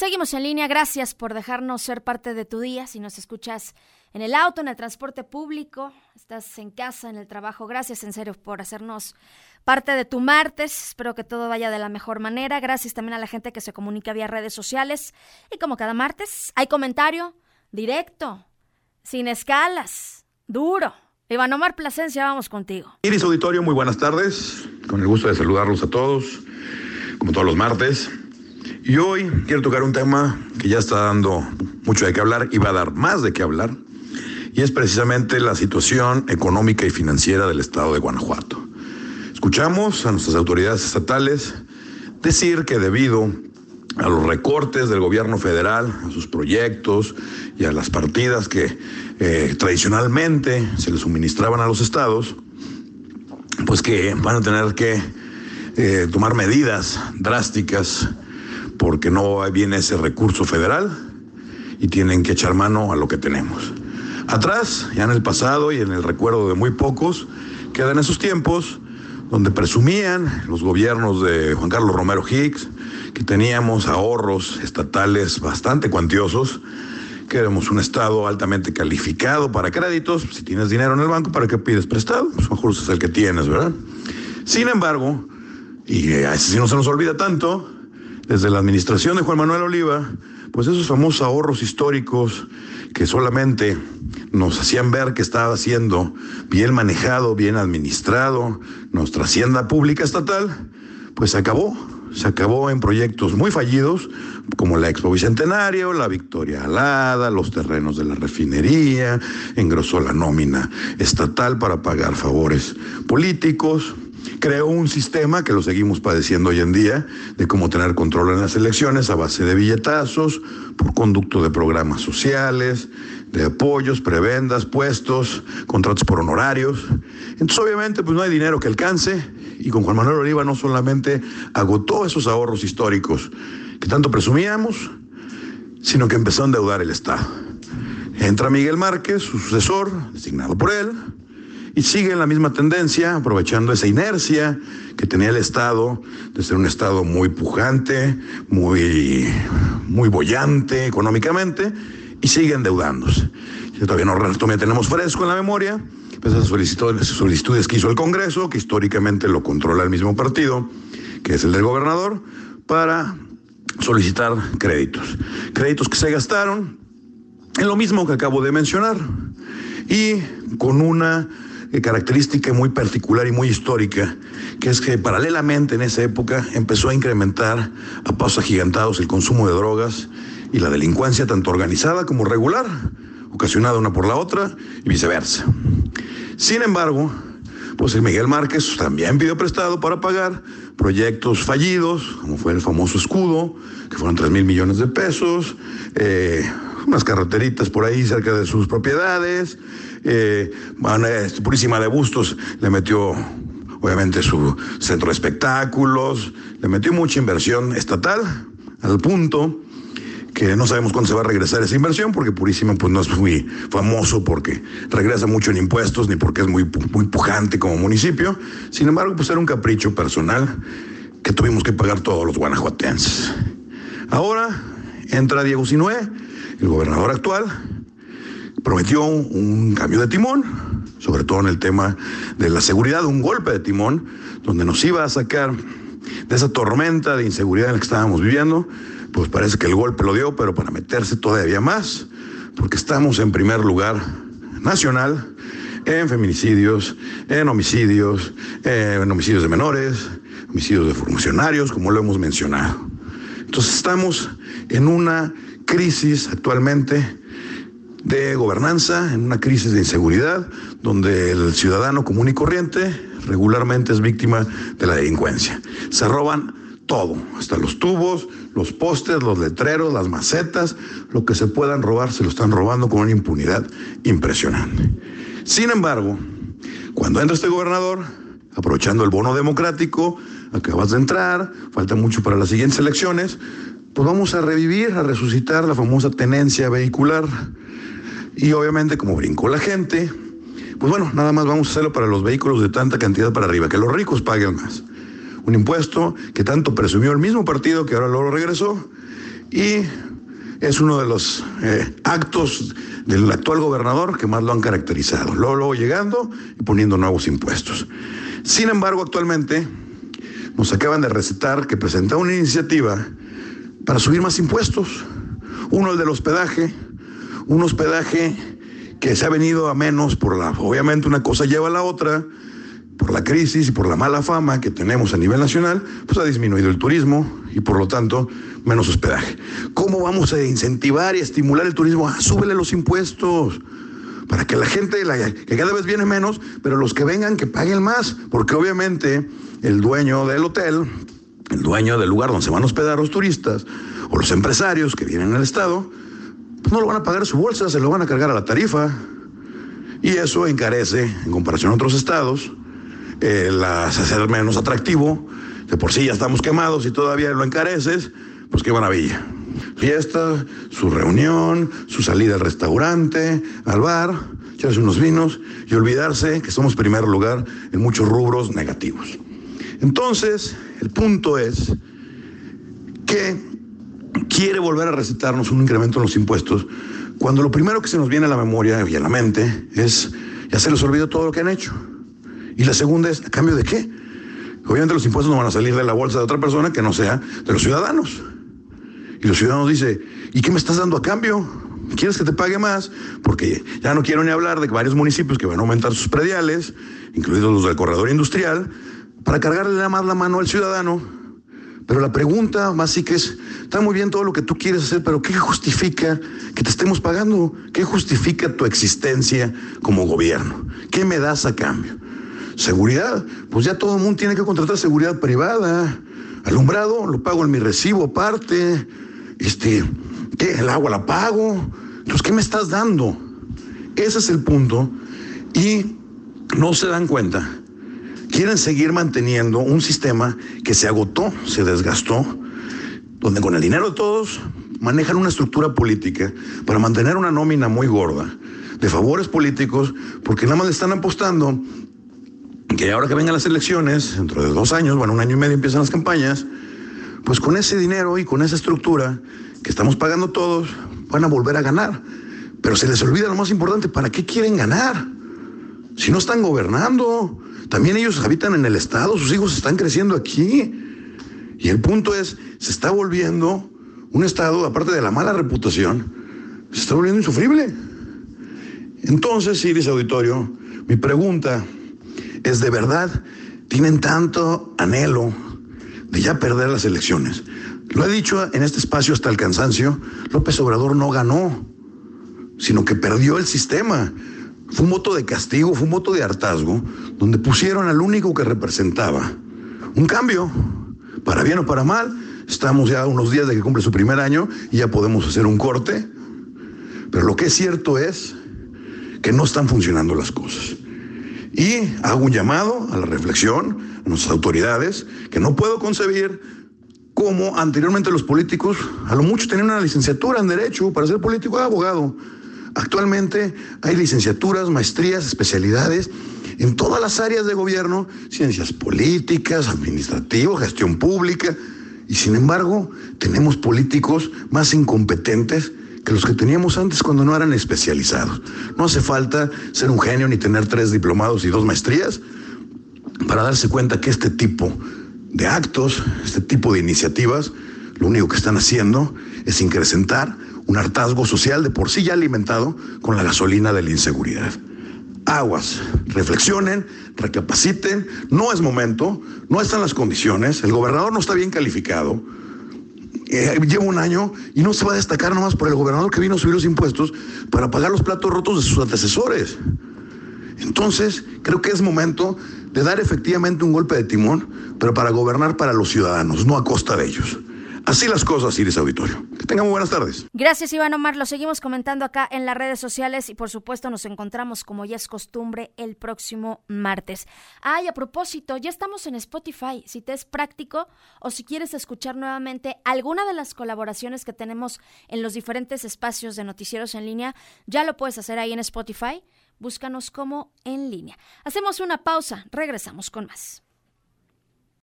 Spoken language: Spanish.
Seguimos en línea, gracias por dejarnos ser parte de tu día. Si nos escuchas en el auto, en el transporte público, estás en casa, en el trabajo, gracias en serio por hacernos parte de tu martes. Espero que todo vaya de la mejor manera. Gracias también a la gente que se comunica vía redes sociales. Y como cada martes, hay comentario directo, sin escalas, duro. Iván Omar Plasencia, vamos contigo. Iris Auditorio, muy buenas tardes. Con el gusto de saludarlos a todos, como todos los martes. Y hoy quiero tocar un tema que ya está dando mucho de qué hablar y va a dar más de qué hablar. Y es precisamente la situación económica y financiera del estado de Guanajuato. Escuchamos a nuestras autoridades estatales decir que debido a los recortes del gobierno federal, a sus proyectos y a las partidas que eh, tradicionalmente se les suministraban a los estados, pues que van a tener que eh, tomar medidas drásticas porque no viene ese recurso federal y tienen que echar mano a lo que tenemos. Atrás, ya en el pasado y en el recuerdo de muy pocos, quedan esos tiempos donde presumían los gobiernos de Juan Carlos Romero Hicks que teníamos ahorros estatales bastante cuantiosos, que éramos un estado altamente calificado para créditos. Si tienes dinero en el banco, ¿para qué pides prestado? Pues mejor es el que tienes, ¿verdad? Sin embargo, y a ese sí no se nos olvida tanto, desde la administración de Juan Manuel Oliva, pues esos famosos ahorros históricos que solamente nos hacían ver que estaba siendo bien manejado, bien administrado nuestra hacienda pública estatal, pues se acabó. Se acabó en proyectos muy fallidos, como la Expo Bicentenario, la Victoria Alada, los terrenos de la refinería, engrosó la nómina estatal para pagar favores políticos, creó un sistema que lo seguimos padeciendo hoy en día, de cómo tener control en las elecciones a base de billetazos, por conducto de programas sociales, de apoyos, prebendas, puestos, contratos por honorarios. Entonces, obviamente, pues no hay dinero que alcance y con Juan Manuel Oliva no solamente agotó esos ahorros históricos que tanto presumíamos, sino que empezó a endeudar el Estado. Entra Miguel Márquez, su sucesor, designado por él, y sigue en la misma tendencia, aprovechando esa inercia que tenía el Estado, de ser un Estado muy pujante, muy, muy bollante económicamente, y sigue endeudándose. Todavía no todavía tenemos fresco en la memoria, pues esas solicitudes, solicitudes que hizo el Congreso, que históricamente lo controla el mismo partido, que es el del gobernador, para solicitar créditos. Créditos que se gastaron en lo mismo que acabo de mencionar y con una característica muy particular y muy histórica, que es que paralelamente en esa época empezó a incrementar a pasos agigantados el consumo de drogas y la delincuencia tanto organizada como regular, ocasionada una por la otra y viceversa. Sin embargo, pues el Miguel Márquez también pidió prestado para pagar proyectos fallidos, como fue el famoso escudo, que fueron 3 mil millones de pesos, eh, unas carreteritas por ahí cerca de sus propiedades, eh, Purísima de Bustos le metió obviamente su centro de espectáculos, le metió mucha inversión estatal, al punto que no sabemos cuándo se va a regresar esa inversión, porque Purísima pues no es muy famoso porque regresa mucho en impuestos, ni porque es muy, muy pujante como municipio. Sin embargo, pues era un capricho personal que tuvimos que pagar todos los guanajuatenses. Ahora entra Diego Sinué, el gobernador actual, prometió un cambio de timón, sobre todo en el tema de la seguridad, un golpe de timón, donde nos iba a sacar de esa tormenta de inseguridad en la que estábamos viviendo, pues parece que el golpe lo dio, pero para meterse todavía más, porque estamos en primer lugar nacional en feminicidios, en homicidios, en homicidios de menores, homicidios de funcionarios, como lo hemos mencionado. Entonces estamos en una crisis actualmente de gobernanza, en una crisis de inseguridad, donde el ciudadano común y corriente regularmente es víctima de la delincuencia. Se roban todo, hasta los tubos, los postes, los letreros, las macetas, lo que se puedan robar se lo están robando con una impunidad impresionante. Sin embargo, cuando entra este gobernador, aprovechando el bono democrático, acabas de entrar, falta mucho para las siguientes elecciones, pues vamos a revivir, a resucitar la famosa tenencia vehicular y obviamente como brincó la gente, pues bueno, nada más vamos a hacerlo para los vehículos de tanta cantidad para arriba, que los ricos paguen más. Un impuesto que tanto presumió el mismo partido que ahora lo regresó y es uno de los eh, actos del actual gobernador que más lo han caracterizado. Luego, luego llegando y poniendo nuevos impuestos. Sin embargo, actualmente nos acaban de recetar que presenta una iniciativa para subir más impuestos. Uno el del hospedaje, un hospedaje que se ha venido a menos por la, obviamente una cosa lleva a la otra, por la crisis y por la mala fama que tenemos a nivel nacional, pues ha disminuido el turismo y por lo tanto menos hospedaje. ¿Cómo vamos a incentivar y estimular el turismo? Ah, súbele los impuestos para que la gente, que cada vez viene menos, pero los que vengan que paguen más, porque obviamente el dueño del hotel, el dueño del lugar donde se van a hospedar los turistas, o los empresarios que vienen al Estado, no lo van a pagar su bolsa, se lo van a cargar a la tarifa. Y eso encarece, en comparación a otros estados, eh, las hacer menos atractivo. De por sí ya estamos quemados y todavía lo encareces, pues qué maravilla. Fiesta, su reunión, su salida al restaurante, al bar, echarse unos vinos y olvidarse que somos primer lugar en muchos rubros negativos. Entonces, el punto es que quiere volver a recetarnos un incremento en los impuestos cuando lo primero que se nos viene a la memoria y a la mente es ya se les olvidó todo lo que han hecho. Y la segunda es, ¿a cambio de qué? Obviamente los impuestos no van a salir de la bolsa de otra persona que no sea de los ciudadanos. Y los ciudadanos dicen, ¿y qué me estás dando a cambio? ¿Quieres que te pague más? Porque ya no quiero ni hablar de varios municipios que van a aumentar sus prediales, incluidos los del corredor industrial, para cargarle nada más la mano al ciudadano. Pero la pregunta que es, está muy bien todo lo que tú quieres hacer, pero ¿qué justifica que te estemos pagando? ¿Qué justifica tu existencia como gobierno? ¿Qué me das a cambio? Seguridad, pues ya todo el mundo tiene que contratar seguridad privada. Alumbrado, lo pago en mi recibo aparte. Este, ¿qué? El agua la pago. Entonces, ¿qué me estás dando? Ese es el punto. Y no se dan cuenta. Quieren seguir manteniendo un sistema que se agotó, se desgastó, donde con el dinero de todos manejan una estructura política para mantener una nómina muy gorda de favores políticos, porque nada más le están apostando que ahora que vengan las elecciones, dentro de dos años, bueno, un año y medio empiezan las campañas, pues con ese dinero y con esa estructura que estamos pagando todos, van a volver a ganar. Pero se les olvida lo más importante, ¿para qué quieren ganar? Si no están gobernando, también ellos habitan en el Estado, sus hijos están creciendo aquí. Y el punto es, se está volviendo un Estado, aparte de la mala reputación, se está volviendo insufrible. Entonces, Iris Auditorio, mi pregunta es de verdad, tienen tanto anhelo de ya perder las elecciones. Lo he dicho en este espacio hasta el cansancio, López Obrador no ganó, sino que perdió el sistema. Fue un voto de castigo, fue un voto de hartazgo, donde pusieron al único que representaba un cambio, para bien o para mal. Estamos ya unos días de que cumple su primer año y ya podemos hacer un corte. Pero lo que es cierto es que no están funcionando las cosas. Y hago un llamado a la reflexión a nuestras autoridades, que no puedo concebir cómo anteriormente los políticos, a lo mucho tenían una licenciatura en Derecho para ser político o abogado. Actualmente hay licenciaturas, maestrías, especialidades en todas las áreas de gobierno, ciencias políticas, administrativo, gestión pública, y sin embargo tenemos políticos más incompetentes que los que teníamos antes cuando no eran especializados. No hace falta ser un genio ni tener tres diplomados y dos maestrías para darse cuenta que este tipo de actos, este tipo de iniciativas, lo único que están haciendo es incrementar un hartazgo social de por sí ya alimentado con la gasolina de la inseguridad. Aguas, reflexionen, recapaciten, no es momento, no están las condiciones, el gobernador no está bien calificado, eh, lleva un año y no se va a destacar nomás por el gobernador que vino a subir los impuestos para pagar los platos rotos de sus antecesores. Entonces, creo que es momento de dar efectivamente un golpe de timón, pero para gobernar para los ciudadanos, no a costa de ellos. Así las cosas, Iris Auditorio. Que tengan muy buenas tardes. Gracias, Iván Omar. Lo seguimos comentando acá en las redes sociales y, por supuesto, nos encontramos, como ya es costumbre, el próximo martes. Ay, a propósito, ya estamos en Spotify. Si te es práctico o si quieres escuchar nuevamente alguna de las colaboraciones que tenemos en los diferentes espacios de noticieros en línea, ya lo puedes hacer ahí en Spotify. Búscanos como en línea. Hacemos una pausa. Regresamos con más.